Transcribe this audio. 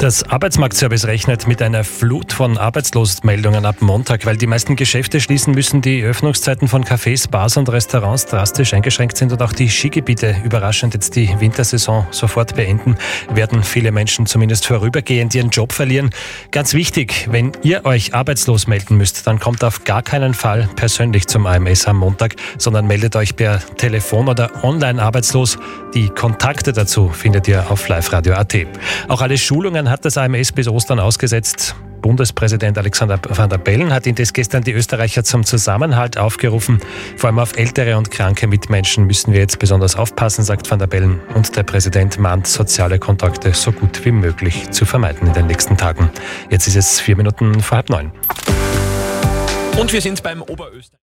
Das Arbeitsmarktservice rechnet mit einer Flut von Arbeitslosmeldungen ab Montag, weil die meisten Geschäfte schließen müssen, die Öffnungszeiten von Cafés, Bars und Restaurants drastisch eingeschränkt sind und auch die Skigebiete überraschend jetzt die Wintersaison sofort beenden, werden viele Menschen zumindest vorübergehend ihren Job verlieren. Ganz wichtig, wenn ihr euch arbeitslos melden müsst, dann kommt auf gar keinen Fall persönlich zum AMS am Montag, sondern meldet euch per Telefon oder online arbeitslos. Die Kontakte dazu findet ihr auf liveradio.at. Auch alle Schulungen hat das AMS bis Ostern ausgesetzt. Bundespräsident Alexander van der Bellen hat indes gestern die Österreicher zum Zusammenhalt aufgerufen. Vor allem auf ältere und kranke Mitmenschen müssen wir jetzt besonders aufpassen, sagt van der Bellen. Und der Präsident mahnt, soziale Kontakte so gut wie möglich zu vermeiden in den nächsten Tagen. Jetzt ist es vier Minuten vor halb neun. Und wir sind beim Oberösterreich.